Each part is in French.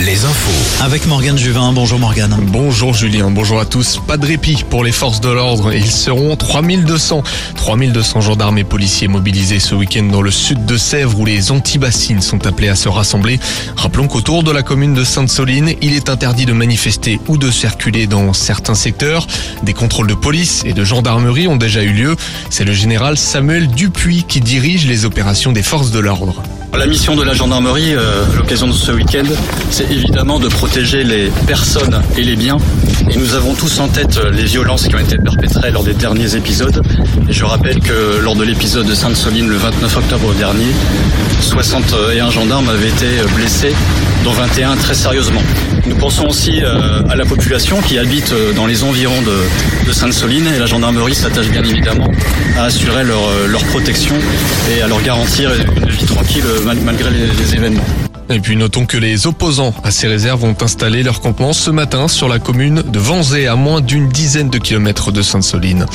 Les infos. Avec Morgane Juvin. Bonjour Morgane. Bonjour Julien, bonjour à tous. Pas de répit pour les forces de l'ordre. Ils seront 3200. 3200 gendarmes et policiers mobilisés ce week-end dans le sud de Sèvres où les antibassines sont appelés à se rassembler. Rappelons qu'autour de la commune de Sainte-Soline, il est interdit de manifester ou de circuler dans certains secteurs. Des contrôles de police et de gendarmerie ont déjà eu lieu. C'est le général Samuel Dupuis qui dirige les opérations des forces de l'ordre. La mission de la gendarmerie, euh, à l'occasion de ce week-end, c'est évidemment de protéger les personnes et les biens. Et nous avons tous en tête euh, les violences qui ont été perpétrées lors des derniers épisodes. Je rappelle que lors de l'épisode de Sainte-Soline le 29 octobre dernier, 61 gendarmes avaient été euh, blessés, dont 21 très sérieusement. Nous pensons aussi euh, à la population qui habite dans les environs de, Sainte-Soline et la gendarmerie s'attache bien évidemment à assurer leur, protection et à leur garantir une vie tranquille mal- malgré les événements. Et puis notons que les opposants à ces réserves ont installé leur campement ce matin sur la commune de Vanzé, à moins d'une dizaine de kilomètres de Sainte-Soline.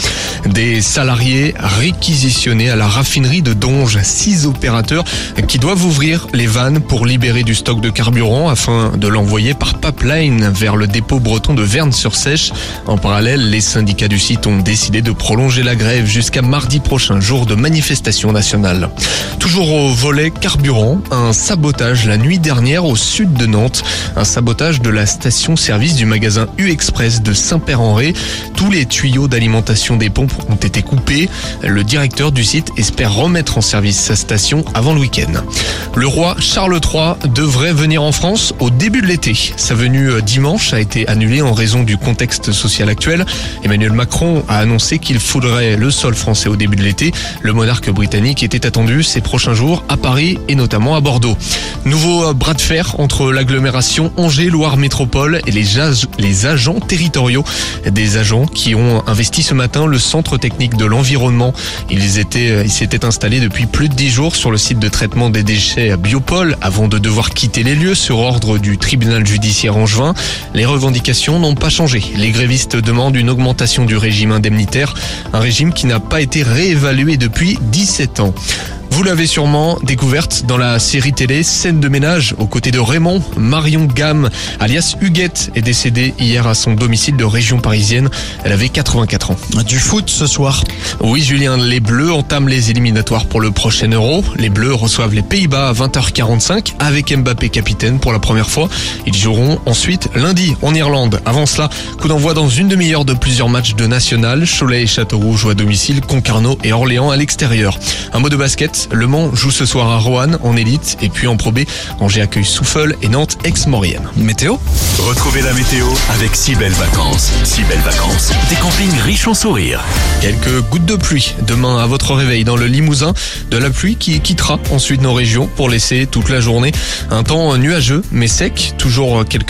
Des salariés réquisitionnés à la raffinerie de Donge, six opérateurs qui doivent ouvrir les vannes pour libérer du stock de carburant afin de l'envoyer par pipeline vers le dépôt breton de Verne-sur-Sèche. En parallèle, les syndicats du site ont décidé de prolonger la grève jusqu'à mardi prochain, jour de manifestation nationale. Toujours au volet carburant, un sabotage la nuit dernière au sud de Nantes. Un sabotage de la station-service du magasin U-Express de Saint-Père-en-Ré. Tous les tuyaux d'alimentation des pompes ont été coupés. Le directeur du site espère remettre en service sa station avant le week-end. Le roi Charles III devrait venir en France au début de l'été. Sa venue euh, dimanche a été annulée en raison du contexte social actuel. Emmanuel Macron a annoncé qu'il faudrait le sol français au début de l'été. Le monarque britannique était attendu ces prochains jours à Paris et notamment à Bordeaux. Nouveau euh, bras de fer entre l'agglomération Angers-Loire Métropole et les, agents territoriaux. Des agents qui ont investi ce matin le centre technique de l'environnement. Ils étaient, euh, ils s'étaient installés depuis plus de dix jours sur le site de traitement des déchets à Biopol avant de devoir quitter les lieux sur ordre du tribunal judiciaire angevin. Les revendications n'ont pas changé. Les grévistes demandent une augmentation du régime indemnitaire, un régime qui n'a pas été réévalué depuis 17 ans. Vous l'avez sûrement découverte dans la série télé Scène de ménage aux côtés de Raymond. Marion Gamme, alias Huguette, est décédée hier à son domicile de région parisienne. Elle avait 84 ans. Du foot ce soir. Oui, Julien, les Bleus entament les éliminatoires pour le prochain Euro. Les Bleus reçoivent les Pays-Bas à 20h45 avec Mbappé capitaine pour la première fois. Ils joueront ensuite lundi en Irlande. Avant cela, coup d'envoi dans une demi-heure de plusieurs matchs de national. Cholet et Châteauroux jouent à domicile, Concarneau et Orléans à l'extérieur. Un mot de basket, Le Mans joue ce soir à Roanne en élite et puis en Pro B, Angers accueille Souffle et Nantes ex-Maurienne. Météo Retrouvez la météo avec si belles vacances. Si belles vacances, des campings riches en sourires. Quelques gouttes de pluie demain à votre réveil dans le Limousin. De la pluie qui quittera ensuite nos régions pour laisser toute la journée un temps nuageux mais sec. Toujours quelques